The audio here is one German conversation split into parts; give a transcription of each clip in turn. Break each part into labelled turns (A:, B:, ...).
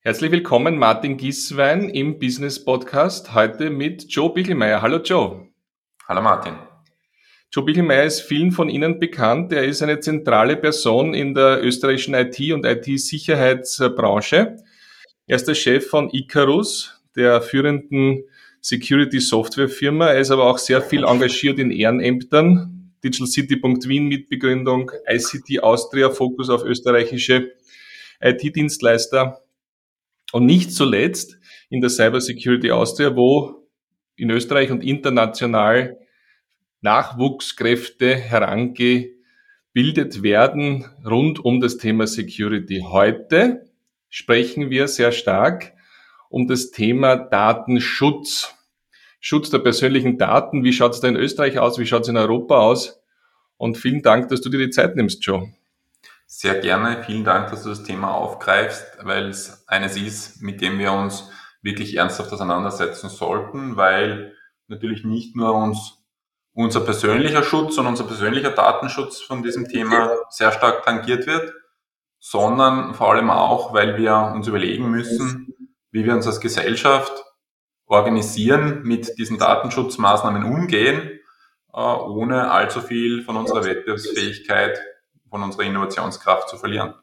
A: Herzlich willkommen, Martin Gieswein im Business Podcast. Heute mit Joe Bichelmeier. Hallo Joe.
B: Hallo Martin.
A: Joe Bichelmeier ist vielen von Ihnen bekannt. Er ist eine zentrale Person in der österreichischen IT- und IT-Sicherheitsbranche. Er ist der Chef von Icarus, der führenden Security-Software-Firma. Er ist aber auch sehr viel engagiert in Ehrenämtern. Digital City.wien Mitbegründung, ICT Austria, Fokus auf österreichische IT-Dienstleister. Und nicht zuletzt in der Cybersecurity Austria, wo in Österreich und international Nachwuchskräfte herangebildet werden rund um das Thema Security. Heute sprechen wir sehr stark um das Thema Datenschutz. Schutz der persönlichen Daten. Wie schaut es da in Österreich aus? Wie schaut es in Europa aus? Und vielen Dank, dass du dir die Zeit nimmst, Joe.
B: Sehr gerne. Vielen Dank, dass du das Thema aufgreifst, weil es eines ist, mit dem wir uns wirklich ernsthaft auseinandersetzen sollten, weil natürlich nicht nur uns unser persönlicher Schutz und unser persönlicher Datenschutz von diesem Thema sehr stark tangiert wird, sondern vor allem auch, weil wir uns überlegen müssen, wie wir uns als Gesellschaft organisieren, mit diesen Datenschutzmaßnahmen umgehen, äh, ohne allzu viel von unserer Wettbewerbsfähigkeit von unserer Innovationskraft zu verlieren.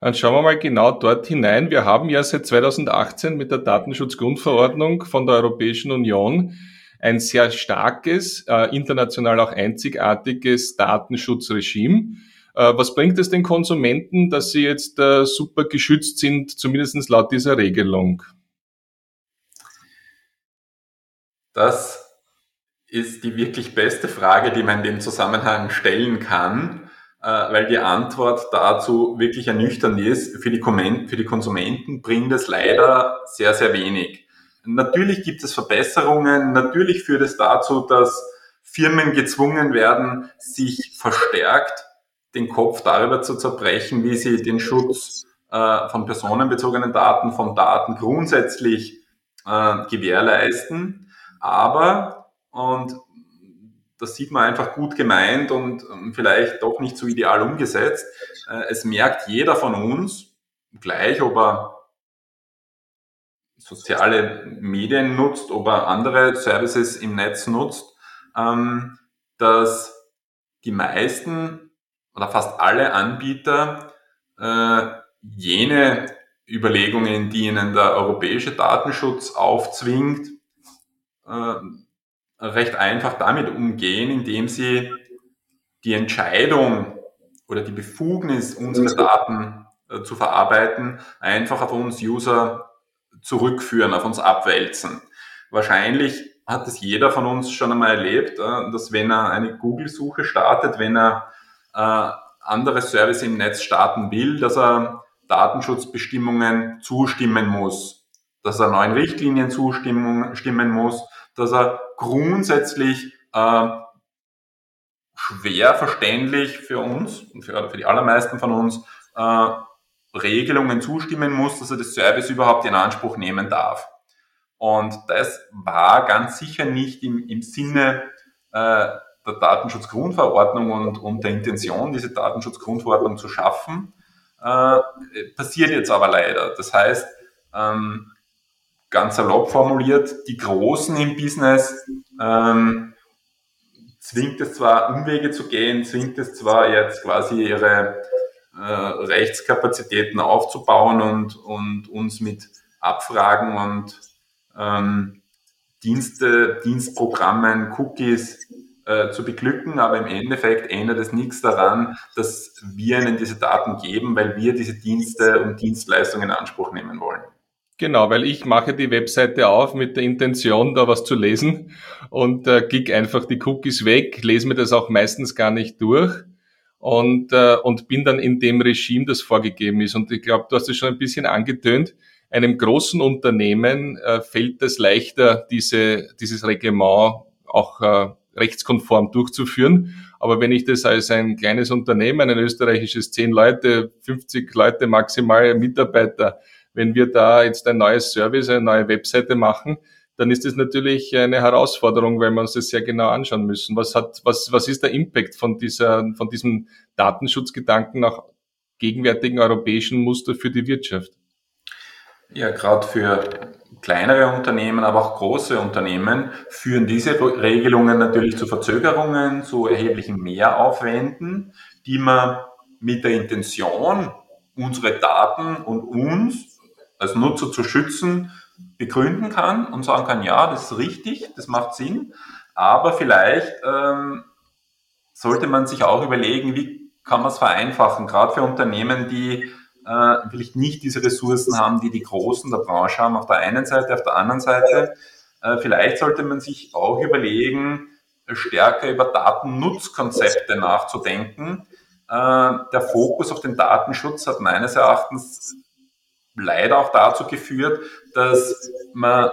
A: Dann schauen wir mal genau dort hinein. Wir haben ja seit 2018 mit der Datenschutzgrundverordnung von der Europäischen Union ein sehr starkes, äh, international auch einzigartiges Datenschutzregime. Äh, was bringt es den Konsumenten, dass sie jetzt äh, super geschützt sind, zumindest laut dieser Regelung?
B: Das ist die wirklich beste Frage, die man in dem Zusammenhang stellen kann. Äh, weil die Antwort dazu wirklich ernüchternd ist. Für die, für die Konsumenten bringt es leider sehr, sehr wenig. Natürlich gibt es Verbesserungen, natürlich führt es dazu, dass Firmen gezwungen werden, sich verstärkt den Kopf darüber zu zerbrechen, wie sie den Schutz äh, von personenbezogenen Daten, von Daten grundsätzlich äh, gewährleisten. Aber, und das sieht man einfach gut gemeint und ähm, vielleicht doch nicht so ideal umgesetzt. Äh, es merkt jeder von uns, gleich ob er soziale Medien nutzt, ob er andere Services im Netz nutzt, ähm, dass die meisten oder fast alle Anbieter äh, jene Überlegungen, die ihnen der europäische Datenschutz aufzwingt, äh, recht einfach damit umgehen, indem sie die Entscheidung oder die Befugnis, unsere Daten äh, zu verarbeiten, einfach auf uns User zurückführen, auf uns abwälzen. Wahrscheinlich hat es jeder von uns schon einmal erlebt, äh, dass wenn er eine Google-Suche startet, wenn er äh, andere Service im Netz starten will, dass er Datenschutzbestimmungen zustimmen muss, dass er neuen Richtlinien zustimmen muss, dass er grundsätzlich äh, schwer verständlich für uns und für, für die allermeisten von uns äh, Regelungen zustimmen muss, dass er das Service überhaupt in Anspruch nehmen darf. Und das war ganz sicher nicht im, im Sinne äh, der Datenschutzgrundverordnung und, und der Intention, diese Datenschutzgrundverordnung zu schaffen. Äh, passiert jetzt aber leider. Das heißt, ähm, ganz salopp formuliert, die Großen im Business ähm, zwingt es zwar, Umwege zu gehen, zwingt es zwar jetzt quasi ihre äh, Rechtskapazitäten aufzubauen und, und uns mit Abfragen und ähm, Dienste, Dienstprogrammen, Cookies äh, zu beglücken, aber im Endeffekt ändert es nichts daran, dass wir ihnen diese Daten geben, weil wir diese Dienste und Dienstleistungen in Anspruch nehmen wollen.
A: Genau, weil ich mache die Webseite auf mit der Intention, da was zu lesen und äh, klick einfach die Cookies weg, lese mir das auch meistens gar nicht durch und, äh, und bin dann in dem Regime, das vorgegeben ist. Und ich glaube, du hast es schon ein bisschen angetönt, einem großen Unternehmen äh, fällt es leichter, diese, dieses Reglement auch äh, rechtskonform durchzuführen. Aber wenn ich das als ein kleines Unternehmen, ein österreichisches, zehn Leute, 50 Leute maximal Mitarbeiter, wenn wir da jetzt ein neues Service, eine neue Webseite machen, dann ist das natürlich eine Herausforderung, weil wir uns das sehr genau anschauen müssen. Was hat, was, was ist der Impact von dieser, von diesem Datenschutzgedanken nach gegenwärtigen europäischen Muster für die Wirtschaft?
B: Ja, gerade für kleinere Unternehmen, aber auch große Unternehmen führen diese Regelungen natürlich zu Verzögerungen, zu erheblichen Mehraufwänden, die man mit der Intention, unsere Daten und uns als Nutzer zu schützen, begründen kann und sagen kann, ja, das ist richtig, das macht Sinn, aber vielleicht ähm, sollte man sich auch überlegen, wie kann man es vereinfachen, gerade für Unternehmen, die äh, vielleicht nicht diese Ressourcen haben, die die Großen der Branche haben, auf der einen Seite, auf der anderen Seite. Äh, vielleicht sollte man sich auch überlegen, stärker über Datennutzkonzepte nachzudenken. Äh, der Fokus auf den Datenschutz hat meines Erachtens leider auch dazu geführt, dass man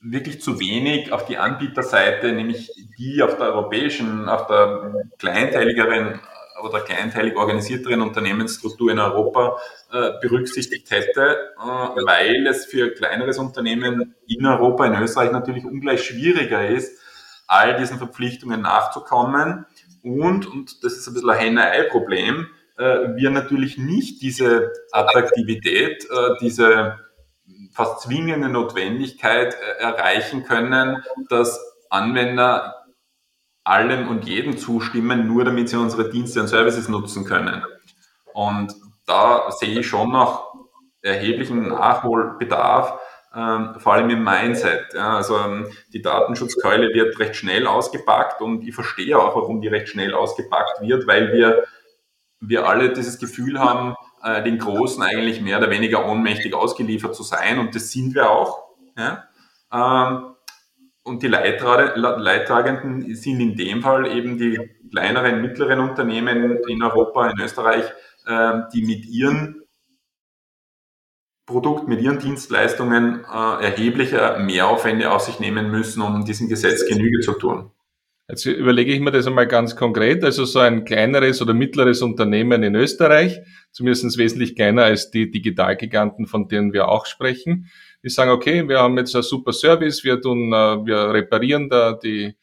B: wirklich zu wenig auf die Anbieterseite, nämlich die auf der europäischen, auf der kleinteiligeren oder kleinteilig organisierteren Unternehmensstruktur in Europa äh, berücksichtigt hätte, äh, weil es für kleineres Unternehmen in Europa, in Österreich natürlich ungleich schwieriger ist, all diesen Verpflichtungen nachzukommen. Und, und das ist ein bisschen ein Henne-Ei-Problem, wir natürlich nicht diese Attraktivität, äh, diese fast zwingende Notwendigkeit äh, erreichen können, dass Anwender allem und jedem zustimmen, nur damit sie unsere Dienste und Services nutzen können. Und da sehe ich schon noch erheblichen Nachholbedarf, ähm, vor allem im Mindset. Also ähm, die Datenschutzkeule wird recht schnell ausgepackt und ich verstehe auch, warum die recht schnell ausgepackt wird, weil wir, wir alle dieses Gefühl haben, äh, den Großen eigentlich mehr oder weniger ohnmächtig ausgeliefert zu sein und das sind wir auch. Ja? Ähm, und die Leidtragenden sind in dem Fall eben die kleineren, mittleren Unternehmen in Europa, in Österreich, ähm, die mit ihren Produkten, mit ihren Dienstleistungen äh, erhebliche Mehraufwände auf sich nehmen müssen, um diesem Gesetz Genüge zu tun.
A: Jetzt überlege ich mir das einmal ganz konkret. Also so ein kleineres oder mittleres Unternehmen in Österreich, zumindest wesentlich kleiner als die Digitalgiganten, von denen wir auch sprechen, die sagen, okay, wir haben jetzt einen super Service, wir tun, äh, wir reparieren da die,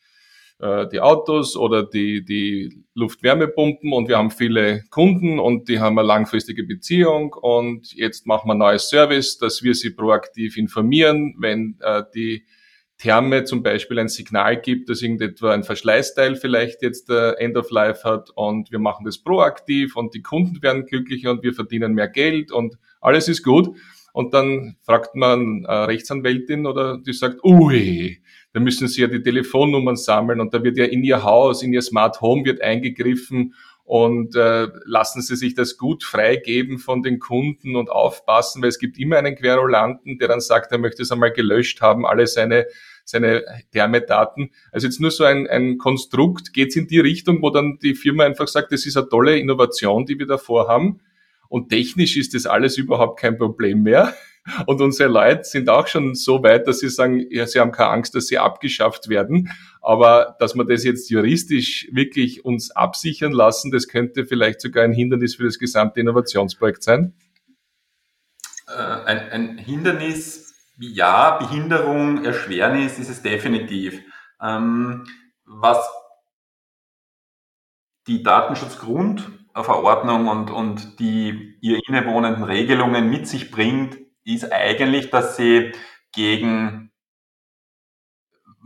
A: äh, die Autos oder die, die Luftwärmepumpen und wir haben viele Kunden und die haben eine langfristige Beziehung und jetzt machen wir ein neues Service, dass wir sie proaktiv informieren, wenn äh, die Therme zum Beispiel ein Signal gibt, dass irgendetwa ein Verschleißteil vielleicht jetzt äh, End of Life hat und wir machen das proaktiv und die Kunden werden glücklicher und wir verdienen mehr Geld und alles ist gut. Und dann fragt man eine Rechtsanwältin oder die sagt, ui, da müssen Sie ja die Telefonnummern sammeln und da wird ja in Ihr Haus, in Ihr Smart Home wird eingegriffen und äh, lassen Sie sich das gut freigeben von den Kunden und aufpassen, weil es gibt immer einen Querulanten, der dann sagt, er möchte es einmal gelöscht haben, alle seine seine Thermedaten. Also jetzt nur so ein, ein Konstrukt, geht es in die Richtung, wo dann die Firma einfach sagt, das ist eine tolle Innovation, die wir da vorhaben. Und technisch ist das alles überhaupt kein Problem mehr. Und unsere Leute sind auch schon so weit, dass sie sagen, ja, sie haben keine Angst, dass sie abgeschafft werden. Aber dass wir das jetzt juristisch wirklich uns absichern lassen, das könnte vielleicht sogar ein Hindernis für das gesamte Innovationsprojekt sein.
B: Äh, ein, ein Hindernis, ja, Behinderung, Erschwernis ist es definitiv. Ähm, was die Datenschutzgrundverordnung und, und die ihr innewohnenden Regelungen mit sich bringt, ist eigentlich, dass sie gegen,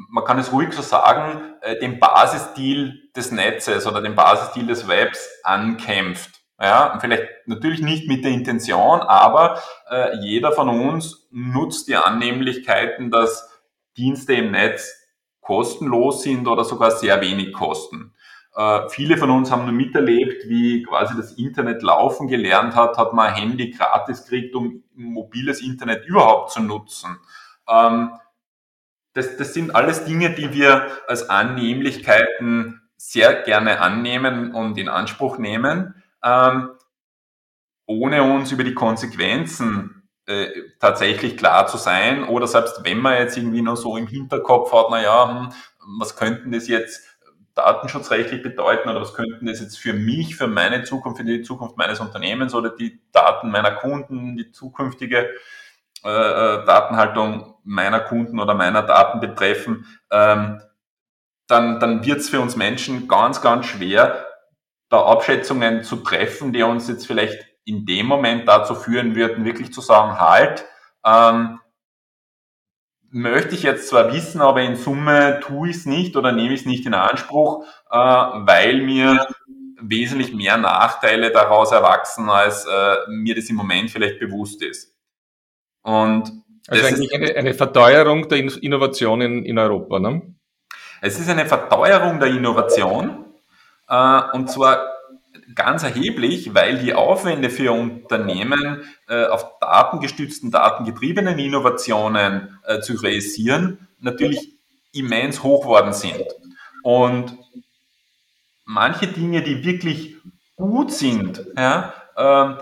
B: man kann es ruhig so sagen, äh, den Basisdeal des Netzes oder den Basisdeal des Webs ankämpft. Ja, vielleicht natürlich nicht mit der Intention, aber äh, jeder von uns nutzt die Annehmlichkeiten, dass Dienste im Netz kostenlos sind oder sogar sehr wenig kosten. Äh, viele von uns haben nur miterlebt, wie quasi das Internet laufen gelernt hat, hat man ein Handy gratis gekriegt, um mobiles Internet überhaupt zu nutzen. Ähm, das, das sind alles Dinge, die wir als Annehmlichkeiten sehr gerne annehmen und in Anspruch nehmen, ähm, ohne uns über die Konsequenzen äh, tatsächlich klar zu sein oder selbst wenn man jetzt irgendwie nur so im Hinterkopf hat, na ja, hm, was könnten das jetzt datenschutzrechtlich bedeuten oder was könnten das jetzt für mich, für meine Zukunft, für die Zukunft meines Unternehmens oder die Daten meiner Kunden, die zukünftige äh, äh, Datenhaltung meiner Kunden oder meiner Daten betreffen, ähm, dann, dann wird es für uns Menschen ganz, ganz schwer, da Abschätzungen zu treffen, die uns jetzt vielleicht in dem Moment dazu führen würden, wirklich zu sagen, halt, Ähm, möchte ich jetzt zwar wissen, aber in Summe tue ich es nicht oder nehme ich es nicht in Anspruch, äh, weil mir wesentlich mehr Nachteile daraus erwachsen, als äh, mir das im Moment vielleicht bewusst ist.
A: Und also eigentlich eine, eine Verteuerung der Innovation in, in Europa, ne?
B: Es ist eine Verteuerung der Innovation und zwar ganz erheblich, weil die Aufwände für Unternehmen äh, auf datengestützten, datengetriebenen Innovationen äh, zu realisieren natürlich immens hoch worden sind. Und manche Dinge, die wirklich gut sind, ja, äh,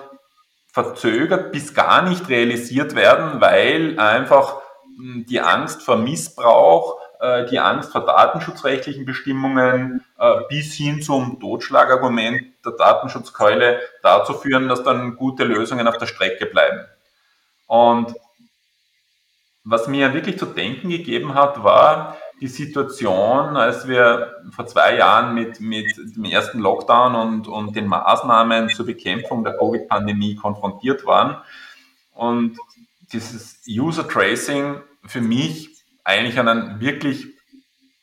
B: verzögert bis gar nicht realisiert werden, weil einfach hm, die Angst vor Missbrauch, äh, die Angst vor datenschutzrechtlichen Bestimmungen äh, bis hin zum Totschlagargument der Datenschutzkeule dazu führen, dass dann gute Lösungen auf der Strecke bleiben. Und was mir wirklich zu denken gegeben hat, war die Situation, als wir vor zwei Jahren mit, mit dem ersten Lockdown und, und den Maßnahmen zur Bekämpfung der Covid-Pandemie konfrontiert waren. Und dieses User Tracing für mich eigentlich einen wirklich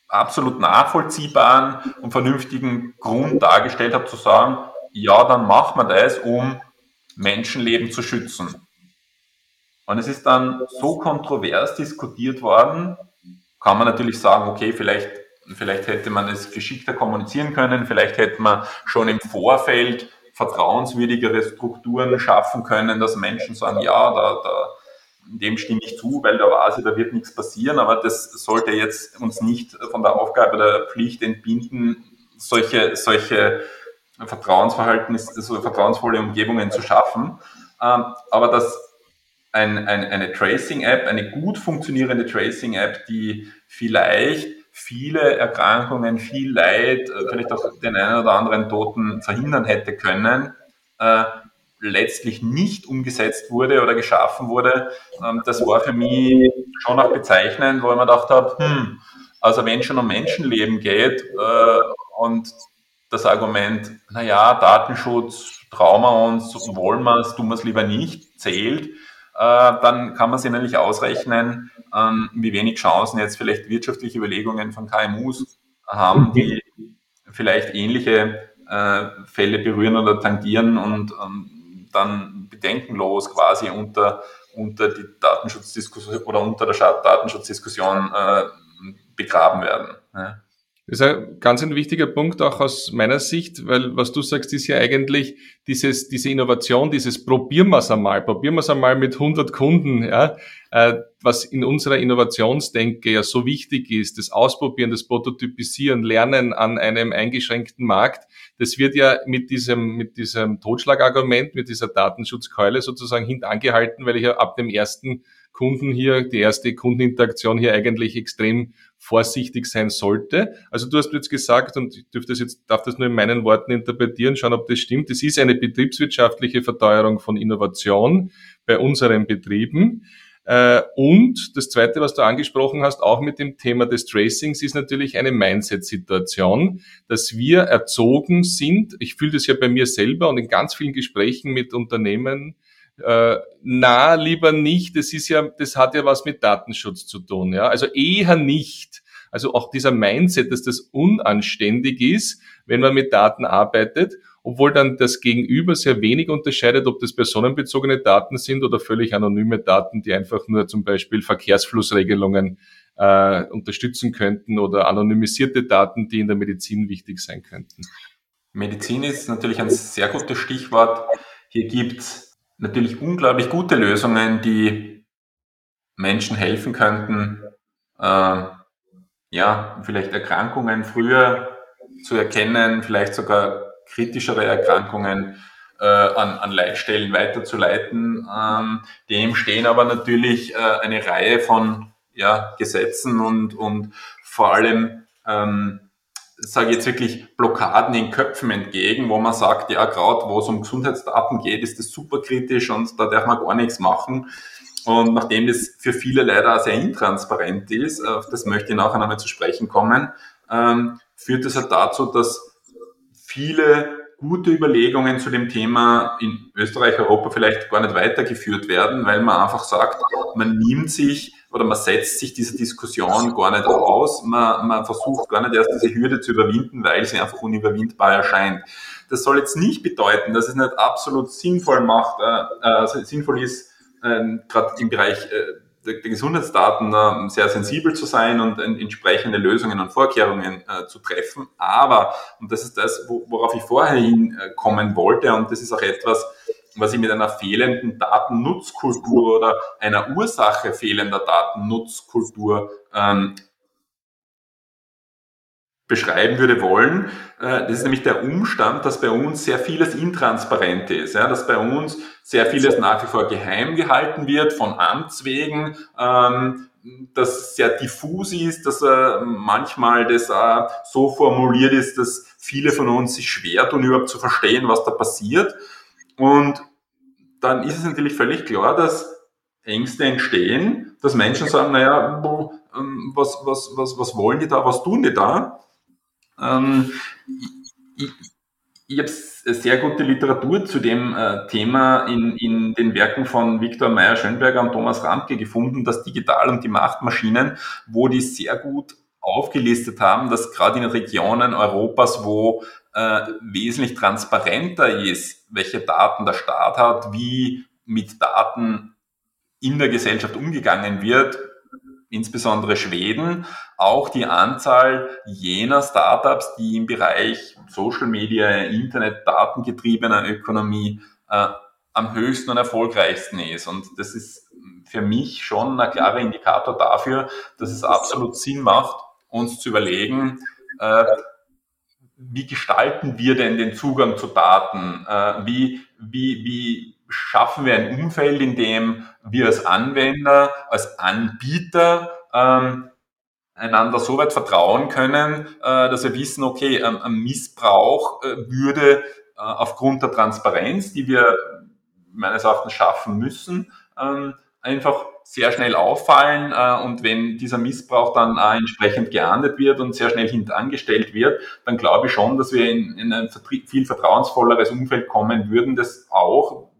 B: absolut nachvollziehbaren und vernünftigen Grund dargestellt hat, zu sagen, ja, dann macht man das, um Menschenleben zu schützen. Und es ist dann so kontrovers diskutiert worden, kann man natürlich sagen, okay, vielleicht, vielleicht hätte man es geschickter kommunizieren können, vielleicht hätte man schon im Vorfeld vertrauenswürdigere Strukturen schaffen können, dass Menschen sagen, ja, da, da dem stimme ich zu, weil da weiß ich, da wird nichts passieren, aber das sollte jetzt uns nicht von der Aufgabe der Pflicht entbinden, solche, solche Vertrauensverhaltnis, so vertrauensvolle Umgebungen zu schaffen. Ähm, aber dass ein, ein, eine Tracing-App, eine gut funktionierende Tracing-App, die vielleicht viele Erkrankungen, viel Leid, äh, vielleicht auch den einen oder anderen Toten verhindern hätte können, äh, letztlich nicht umgesetzt wurde oder geschaffen wurde, ähm, das war für mich schon auch bezeichnend, wo ich mir gedacht habe, hm, also wenn es schon um Menschenleben geht äh, und das Argument, naja, Datenschutz, trauen wir uns, wollen wir es, tun wir es lieber nicht, zählt, äh, dann kann man sich nämlich ausrechnen, ähm, wie wenig Chancen jetzt vielleicht wirtschaftliche Überlegungen von KMUs haben, die vielleicht ähnliche äh, Fälle berühren oder tangieren und ähm, dann bedenkenlos quasi unter, unter die Datenschutzdiskussion oder unter der Datenschutzdiskussion äh, begraben werden. Ja.
A: Das ist ein ganz ein wichtiger Punkt auch aus meiner Sicht, weil was du sagst, ist ja eigentlich dieses, diese Innovation, dieses probieren wir es einmal, probieren wir es einmal mit 100 Kunden, ja, äh, was in unserer Innovationsdenke ja so wichtig ist, das Ausprobieren, das Prototypisieren, Lernen an einem eingeschränkten Markt, das wird ja mit diesem, mit diesem Totschlagargument, mit dieser Datenschutzkeule sozusagen hintangehalten, weil ich ja ab dem ersten Kunden hier, die erste Kundeninteraktion hier eigentlich extrem vorsichtig sein sollte. Also du hast jetzt gesagt, und ich dürfte das jetzt, darf das nur in meinen Worten interpretieren, schauen, ob das stimmt. Es ist eine betriebswirtschaftliche Verteuerung von Innovation bei unseren Betrieben. Äh, und das Zweite, was du angesprochen hast, auch mit dem Thema des Tracings, ist natürlich eine Mindset-Situation, dass wir erzogen sind. Ich fühle das ja bei mir selber und in ganz vielen Gesprächen mit Unternehmen, äh, na, lieber nicht. Das ist ja, das hat ja was mit Datenschutz zu tun. Ja, also eher nicht. Also auch dieser Mindset, dass das unanständig ist, wenn man mit Daten arbeitet, obwohl dann das Gegenüber sehr wenig unterscheidet, ob das personenbezogene Daten sind oder völlig anonyme Daten, die einfach nur zum Beispiel Verkehrsflussregelungen äh, unterstützen könnten oder anonymisierte Daten, die in der Medizin wichtig sein könnten.
B: Medizin ist natürlich ein sehr gutes Stichwort. Hier gibt's natürlich unglaublich gute Lösungen, die Menschen helfen könnten, äh, ja, vielleicht Erkrankungen früher zu erkennen, vielleicht sogar kritischere Erkrankungen äh, an, an Leitstellen weiterzuleiten. Ähm, dem stehen aber natürlich äh, eine Reihe von ja, Gesetzen und, und vor allem ähm, sage ich jetzt wirklich Blockaden in Köpfen entgegen, wo man sagt, ja, gerade wo es um Gesundheitsdaten geht, ist das super kritisch und da darf man gar nichts machen. Und nachdem das für viele leider sehr intransparent ist, auf das möchte ich nachher nochmal zu sprechen kommen, ähm, führt das halt dazu, dass viele gute Überlegungen zu dem Thema in Österreich, Europa vielleicht gar nicht weitergeführt werden, weil man einfach sagt, man nimmt sich oder man setzt sich diese Diskussion gar nicht aus, man, man versucht gar nicht erst diese Hürde zu überwinden, weil sie einfach unüberwindbar erscheint. Das soll jetzt nicht bedeuten, dass es nicht absolut sinnvoll macht, äh, äh, sinnvoll ist, äh, gerade im Bereich äh, der, der Gesundheitsdaten äh, sehr sensibel zu sein und äh, entsprechende Lösungen und Vorkehrungen äh, zu treffen. Aber, und das ist das, wo, worauf ich vorher hinkommen wollte, und das ist auch etwas, was ich mit einer fehlenden Datennutzkultur oder einer Ursache fehlender Datennutzkultur ähm, beschreiben würde wollen. Äh, das ist nämlich der Umstand, dass bei uns sehr vieles intransparent ist, ja, dass bei uns sehr vieles nach wie vor geheim gehalten wird von Amts wegen, ähm, dass sehr diffus ist, dass äh, manchmal das äh, so formuliert ist, dass viele von uns sich schwer tun, überhaupt zu verstehen, was da passiert. Und dann ist es natürlich völlig klar, dass Ängste entstehen, dass Menschen sagen, naja, ähm, was, was, was, was wollen die da, was tun die da? Ähm, ich, ich habe sehr gute Literatur zu dem äh, Thema in, in den Werken von Viktor Meyer-Schönberger und Thomas Ramke gefunden, das Digital und die Machtmaschinen, wo die sehr gut aufgelistet haben, dass gerade in Regionen Europas, wo äh, wesentlich transparenter ist, welche Daten der Staat hat, wie mit Daten in der Gesellschaft umgegangen wird, insbesondere Schweden, auch die Anzahl jener Startups, die im Bereich Social Media, Internet, datengetriebener Ökonomie äh, am höchsten und erfolgreichsten ist. Und das ist für mich schon ein klarer Indikator dafür, dass es absolut Sinn macht, uns zu überlegen, äh, wie gestalten wir denn den Zugang zu Daten? Äh, wie, wie, wie schaffen wir ein Umfeld, in dem wir als Anwender, als Anbieter ähm, einander so weit vertrauen können, äh, dass wir wissen, okay, ähm, ein Missbrauch äh, würde äh, aufgrund der Transparenz, die wir meines Erachtens schaffen müssen, ähm, einfach sehr schnell auffallen äh, und wenn dieser Missbrauch dann äh, entsprechend geahndet wird und sehr schnell hintangestellt wird, dann glaube ich schon, dass wir in, in ein viel vertrauensvolleres Umfeld kommen würden, das auch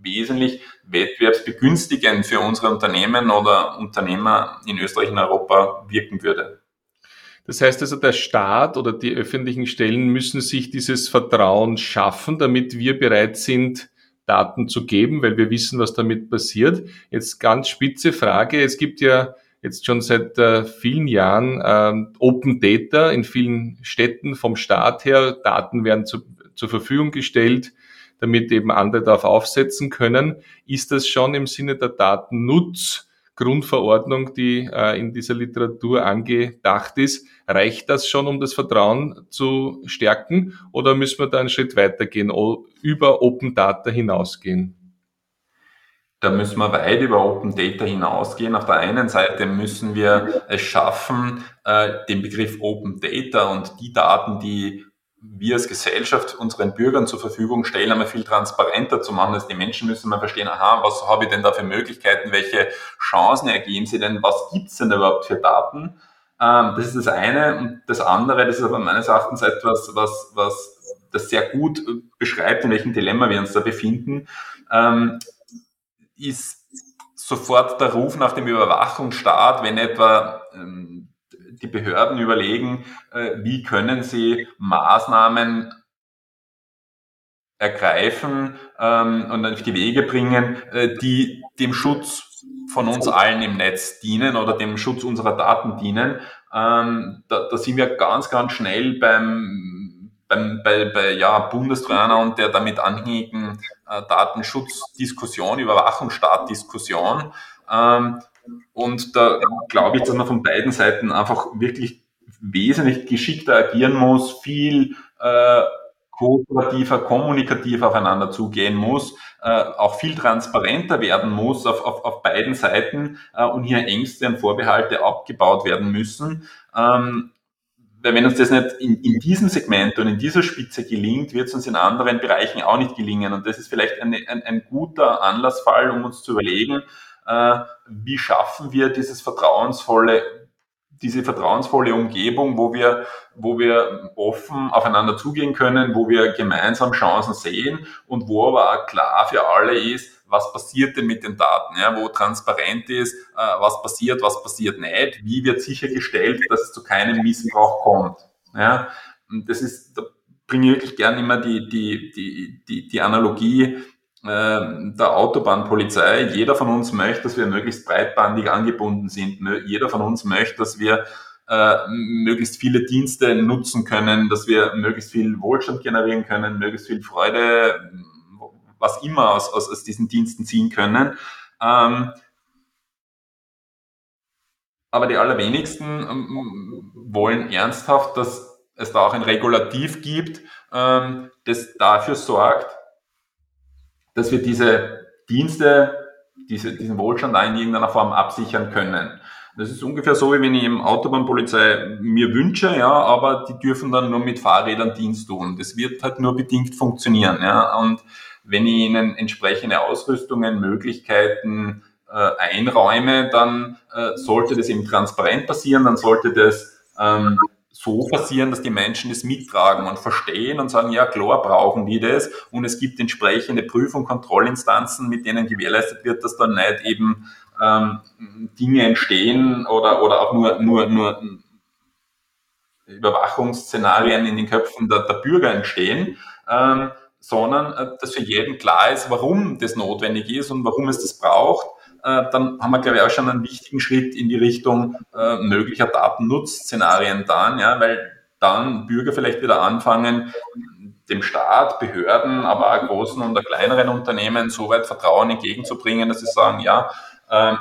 B: wesentlich wettbewerbsbegünstigend für unsere Unternehmen oder Unternehmer in Österreich und Europa wirken würde.
A: Das heißt also, der Staat oder die öffentlichen Stellen müssen sich dieses Vertrauen schaffen, damit wir bereit sind, Daten zu geben, weil wir wissen, was damit passiert. Jetzt ganz spitze Frage. Es gibt ja jetzt schon seit äh, vielen Jahren äh, Open Data in vielen Städten vom Staat her. Daten werden zu, zur Verfügung gestellt damit eben andere darauf aufsetzen können. Ist das schon im Sinne der Datennutz? Grundverordnung, die äh, in dieser Literatur angedacht ist. Reicht das schon, um das Vertrauen zu stärken oder müssen wir da einen Schritt weitergehen, über Open Data hinausgehen?
B: Da müssen wir weit über Open Data hinausgehen. Auf der einen Seite müssen wir es schaffen, äh, den Begriff Open Data und die Daten, die wir als Gesellschaft unseren Bürgern zur Verfügung stellen, einmal viel transparenter zu machen. dass die Menschen müssen mal verstehen, aha, was habe ich denn da für Möglichkeiten, welche Chancen ergeben sie denn, was gibt's denn überhaupt für Daten? Ähm, das ist das eine. Und das andere, das ist aber meines Erachtens etwas, was, was das sehr gut beschreibt, in welchem Dilemma wir uns da befinden, ähm, ist sofort der Ruf nach dem Überwachungsstaat, wenn etwa ähm, die Behörden überlegen, äh, wie können sie Maßnahmen ergreifen ähm, und auf die Wege bringen, äh, die dem Schutz von uns allen im Netz dienen oder dem Schutz unserer Daten dienen. Ähm, da, da sind wir ganz, ganz schnell beim, bei, bei ja, Bundestrainer und der damit anhängigen äh, Datenschutzdiskussion, Überwachungsstaatdiskussion. Ähm, und da glaube ich, dass man von beiden Seiten einfach wirklich wesentlich geschickter agieren muss, viel äh, kooperativer, kommunikativer aufeinander zugehen muss, äh, auch viel transparenter werden muss auf, auf, auf beiden Seiten äh, und hier Ängste und Vorbehalte abgebaut werden müssen. Ähm, weil wenn uns das nicht in, in diesem Segment und in dieser Spitze gelingt, wird es uns in anderen Bereichen auch nicht gelingen. Und das ist vielleicht eine, ein, ein guter Anlassfall, um uns zu überlegen, wie schaffen wir dieses vertrauensvolle, diese vertrauensvolle Umgebung, wo wir, wo wir offen aufeinander zugehen können, wo wir gemeinsam Chancen sehen und wo aber auch klar für alle ist, was passiert denn mit den Daten, ja, wo transparent ist, äh, was passiert, was passiert nicht, wie wird sichergestellt, dass es zu keinem Missbrauch kommt. Ja. Und das ist, da bringe ich wirklich gern immer die, die, die, die, die Analogie, äh, der Autobahnpolizei. Jeder von uns möchte, dass wir möglichst breitbandig angebunden sind. Jeder von uns möchte, dass wir äh, möglichst viele Dienste nutzen können, dass wir möglichst viel Wohlstand generieren können, möglichst viel Freude, was immer aus, aus, aus diesen Diensten ziehen können. Ähm, aber die allerwenigsten ähm, wollen ernsthaft, dass es da auch ein Regulativ gibt, ähm, das dafür sorgt, dass wir diese Dienste, diese, diesen Wohlstand in irgendeiner Form absichern können. Das ist ungefähr so, wie wenn ich im Autobahnpolizei mir wünsche, ja, aber die dürfen dann nur mit Fahrrädern Dienst tun. Das wird halt nur bedingt funktionieren, ja. Und wenn ich ihnen entsprechende Ausrüstungen, Möglichkeiten äh, einräume, dann äh, sollte das eben transparent passieren, dann sollte das ähm, so passieren, dass die Menschen das mittragen und verstehen und sagen, ja klar brauchen die das und es gibt entsprechende Prüf- und Kontrollinstanzen, mit denen gewährleistet wird, dass dann nicht eben ähm, Dinge entstehen oder, oder auch nur, nur, nur Überwachungsszenarien in den Köpfen der, der Bürger entstehen, ähm, sondern äh, dass für jeden klar ist, warum das notwendig ist und warum es das braucht. Äh, dann haben wir, glaube ich, auch schon einen wichtigen Schritt in die Richtung äh, möglicher Datennutzszenarien dann, ja, weil dann Bürger vielleicht wieder anfangen, dem Staat, Behörden, aber auch großen und kleineren Unternehmen so weit Vertrauen entgegenzubringen, dass sie sagen, ja, ähm,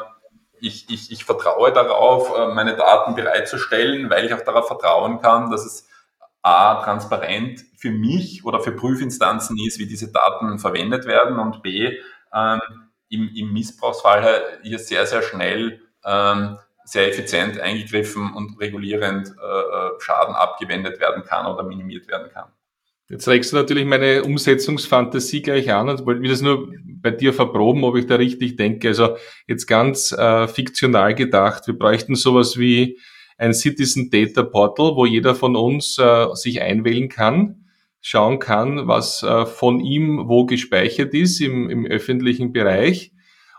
B: ich, ich, ich vertraue darauf, äh, meine Daten bereitzustellen, weil ich auch darauf vertrauen kann, dass es A, transparent für mich oder für Prüfinstanzen ist, wie diese Daten verwendet werden und B, ähm, im, im Missbrauchsfall hier sehr, sehr schnell ähm, sehr effizient eingegriffen und regulierend äh, äh Schaden abgewendet werden kann oder minimiert werden kann.
A: Jetzt regst du natürlich meine Umsetzungsfantasie gleich an und wollte mir das nur bei dir verproben, ob ich da richtig denke. Also jetzt ganz äh, fiktional gedacht, wir bräuchten sowas wie ein Citizen Data Portal, wo jeder von uns äh, sich einwählen kann, schauen kann, was äh, von ihm wo gespeichert ist im, im öffentlichen Bereich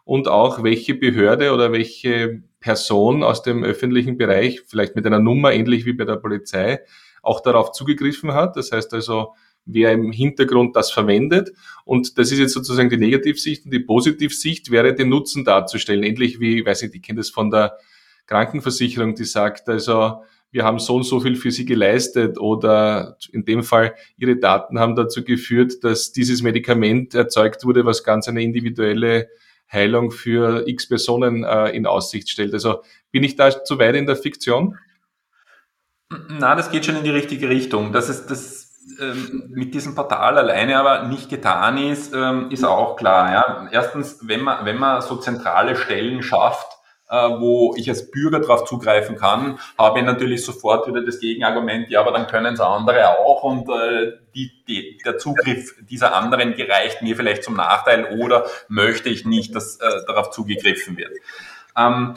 A: und auch welche Behörde oder welche Person aus dem öffentlichen Bereich, vielleicht mit einer Nummer, ähnlich wie bei der Polizei, auch darauf zugegriffen hat. Das heißt also, wer im Hintergrund das verwendet. Und das ist jetzt sozusagen die Negativsicht und die Positivsicht wäre, den Nutzen darzustellen. Ähnlich wie, weiß ich, ich kenne das von der Krankenversicherung, die sagt, also wir haben so und so viel für sie geleistet oder in dem Fall ihre Daten haben dazu geführt, dass dieses Medikament erzeugt wurde, was ganz eine individuelle Heilung für x Personen äh, in Aussicht stellt. Also bin ich da zu weit in der Fiktion?
B: Na, das geht schon in die richtige Richtung. Das ist das ähm, mit diesem Portal alleine aber nicht getan ist, ähm, ist auch klar. Ja. Erstens, wenn man, wenn man so zentrale Stellen schafft, wo ich als Bürger darauf zugreifen kann, habe ich natürlich sofort wieder das Gegenargument, ja, aber dann können es andere auch und äh, die, die, der Zugriff dieser anderen gereicht mir vielleicht zum Nachteil oder möchte ich nicht, dass äh, darauf zugegriffen wird. Ähm,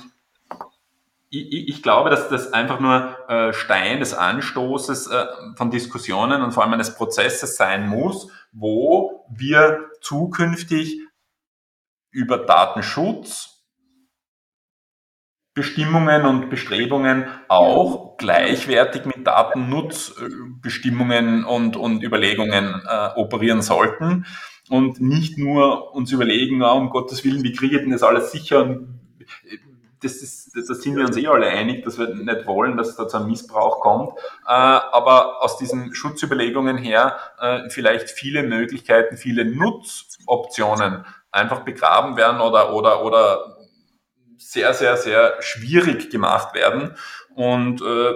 B: ich, ich glaube, dass das einfach nur äh, Stein des Anstoßes äh, von Diskussionen und vor allem eines Prozesses sein muss, wo wir zukünftig über Datenschutz Bestimmungen und Bestrebungen auch gleichwertig mit Datennutzbestimmungen und, und Überlegungen äh, operieren sollten und nicht nur uns überlegen, ah, um Gottes Willen, wie kriege ich denn das alles sicher? das ist, das sind wir uns eh alle einig, dass wir nicht wollen, dass es da zu einem Missbrauch kommt. Äh, aber aus diesen Schutzüberlegungen her äh, vielleicht viele Möglichkeiten, viele Nutzoptionen einfach begraben werden oder, oder, oder sehr, sehr, sehr schwierig gemacht werden. Und äh,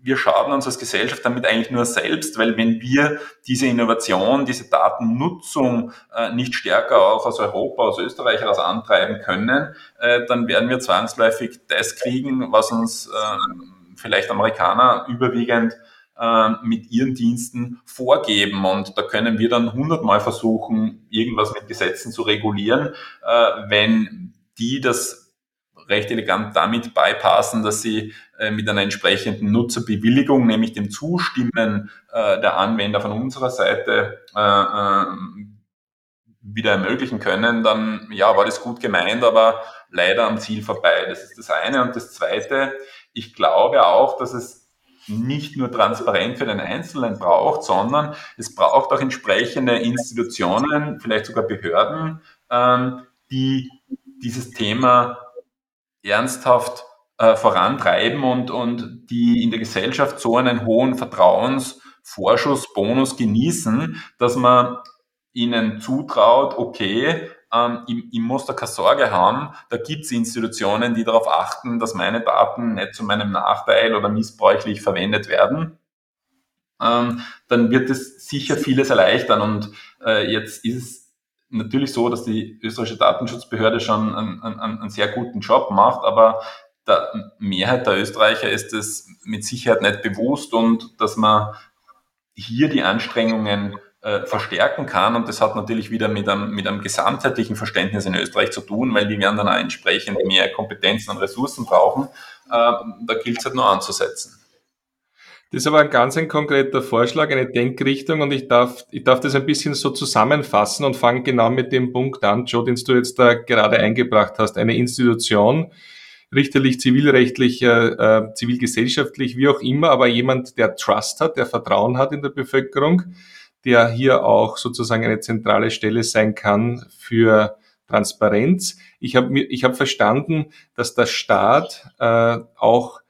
B: wir schaden uns als Gesellschaft damit eigentlich nur selbst, weil wenn wir diese Innovation, diese Datennutzung äh, nicht stärker auch aus Europa, aus Österreich heraus antreiben können, äh, dann werden wir zwangsläufig das kriegen, was uns äh, vielleicht Amerikaner überwiegend äh, mit ihren Diensten vorgeben. Und da können wir dann hundertmal versuchen, irgendwas mit Gesetzen zu regulieren, äh, wenn die das recht elegant damit bypassen, dass sie äh, mit einer entsprechenden Nutzerbewilligung, nämlich dem Zustimmen äh, der Anwender von unserer Seite, äh, wieder ermöglichen können, dann ja, war das gut gemeint, aber leider am Ziel vorbei. Das ist das eine. Und das zweite, ich glaube auch, dass es nicht nur transparent für den Einzelnen braucht, sondern es braucht auch entsprechende Institutionen, vielleicht sogar Behörden, ähm, die dieses Thema ernsthaft äh, vorantreiben und, und die in der Gesellschaft so einen hohen Vertrauensvorschuss, Bonus genießen, dass man ihnen zutraut, okay, ähm, ich, ich muss da keine Sorge haben, da gibt es Institutionen, die darauf achten, dass meine Daten nicht zu meinem Nachteil oder missbräuchlich verwendet werden. Ähm, dann wird es sicher vieles erleichtern. Und äh, jetzt ist es natürlich so, dass die österreichische Datenschutzbehörde schon einen, einen, einen sehr guten Job macht, aber der Mehrheit der Österreicher ist es mit Sicherheit nicht bewusst und dass man hier die Anstrengungen äh, verstärken kann. Und das hat natürlich wieder mit einem, mit einem gesamtheitlichen Verständnis in Österreich zu tun, weil die werden dann auch entsprechend mehr Kompetenzen und Ressourcen brauchen. Äh, da gilt es halt nur anzusetzen.
A: Das ist aber ein ganz ein konkreter Vorschlag, eine Denkrichtung und ich darf, ich darf das ein bisschen so zusammenfassen und fange genau mit dem Punkt an, Joe, den du jetzt da gerade eingebracht hast. Eine Institution, richterlich, zivilrechtlich, äh, äh, zivilgesellschaftlich, wie auch immer, aber jemand, der Trust hat, der Vertrauen hat in der Bevölkerung, der hier auch sozusagen eine zentrale Stelle sein kann für Transparenz. Ich habe ich hab verstanden, dass der Staat äh, auch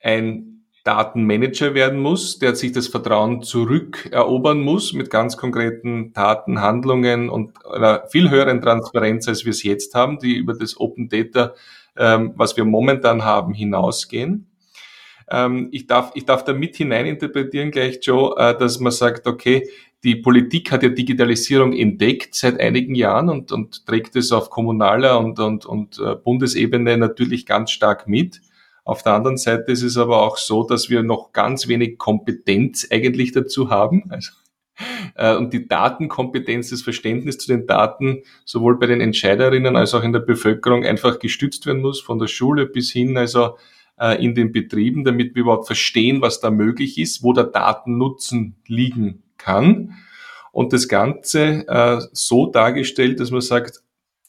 A: ein Datenmanager werden muss, der sich das Vertrauen zurückerobern muss mit ganz konkreten Taten, Handlungen und einer viel höheren Transparenz, als wir es jetzt haben, die über das Open Data, ähm, was wir momentan haben, hinausgehen. Ähm, ich, darf, ich darf da mit hineininterpretieren gleich, Joe, äh, dass man sagt, okay, die Politik hat ja Digitalisierung entdeckt seit einigen Jahren und, und trägt es auf kommunaler und, und, und äh, Bundesebene natürlich ganz stark mit. Auf der anderen Seite ist es aber auch so, dass wir noch ganz wenig Kompetenz eigentlich dazu haben. Also, äh, und die Datenkompetenz, das Verständnis zu den Daten sowohl bei den Entscheiderinnen als auch in der Bevölkerung einfach gestützt werden muss, von der Schule bis hin, also äh, in den Betrieben, damit wir überhaupt verstehen, was da möglich ist, wo der Datennutzen liegen kann. Und das Ganze äh, so dargestellt, dass man sagt,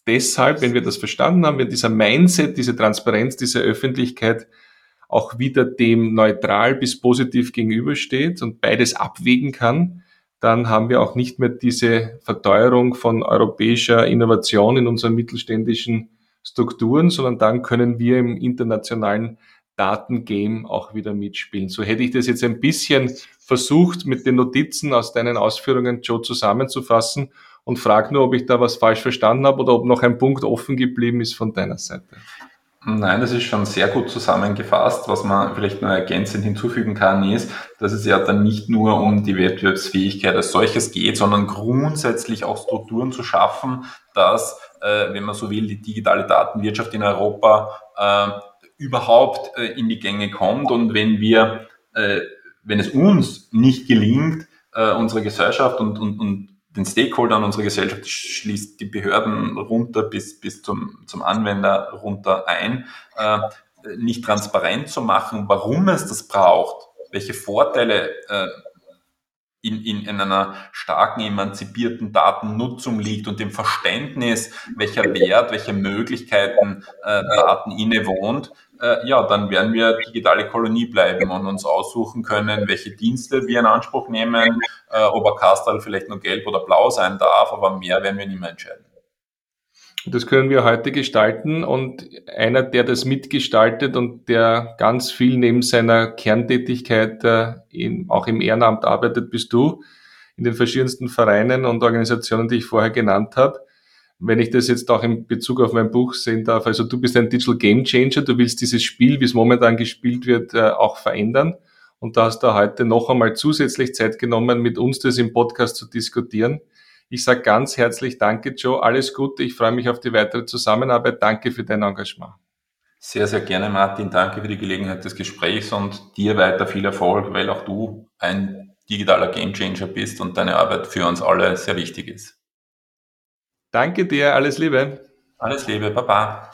A: deshalb, wenn wir das verstanden haben, wenn dieser Mindset, diese Transparenz, diese Öffentlichkeit auch wieder dem neutral bis positiv gegenübersteht und beides abwägen kann, dann haben wir auch nicht mehr diese Verteuerung von europäischer Innovation in unseren mittelständischen Strukturen, sondern dann können wir im internationalen Datengame auch wieder mitspielen. So hätte ich das jetzt ein bisschen versucht, mit den Notizen aus deinen Ausführungen, Joe, zusammenzufassen und frage nur, ob ich da was falsch verstanden habe oder ob noch ein Punkt offen geblieben ist von deiner Seite.
B: Nein, das ist schon sehr gut zusammengefasst. Was man vielleicht noch ergänzend hinzufügen kann, ist, dass es ja dann nicht nur um die Wettbewerbsfähigkeit als solches geht, sondern grundsätzlich auch Strukturen zu schaffen, dass, äh, wenn man so will, die digitale Datenwirtschaft in Europa äh, überhaupt äh, in die Gänge kommt. Und wenn wir, äh, wenn es uns nicht gelingt, äh, unsere Gesellschaft und, und, und den Stakeholdern unserer Gesellschaft schließt die Behörden runter bis, bis zum, zum Anwender runter ein, äh, nicht transparent zu machen, warum es das braucht, welche Vorteile äh, in, in, in einer starken emanzipierten Datennutzung liegt und dem Verständnis, welcher Wert, welche Möglichkeiten äh, Daten innewohnt, äh, ja, dann werden wir digitale Kolonie bleiben und uns aussuchen können, welche Dienste wir in Anspruch nehmen, äh, ob ein Kastal vielleicht nur gelb oder blau sein darf, aber mehr werden wir nicht mehr entscheiden.
A: Das können wir heute gestalten und einer, der das mitgestaltet und der ganz viel neben seiner Kerntätigkeit äh, in, auch im Ehrenamt arbeitet, bist du in den verschiedensten Vereinen und Organisationen, die ich vorher genannt habe. Wenn ich das jetzt auch in Bezug auf mein Buch sehen darf, also du bist ein Digital Game Changer, du willst dieses Spiel, wie es momentan gespielt wird, äh, auch verändern. Und da hast du heute noch einmal zusätzlich Zeit genommen, mit uns das im Podcast zu diskutieren. Ich sage ganz herzlich Danke, Joe. Alles Gute. Ich freue mich auf die weitere Zusammenarbeit. Danke für dein Engagement.
B: Sehr, sehr gerne, Martin. Danke für die Gelegenheit des Gesprächs und dir weiter viel Erfolg, weil auch du ein digitaler Gamechanger bist und deine Arbeit für uns alle sehr wichtig ist.
A: Danke dir. Alles Liebe.
B: Alles Liebe. Baba.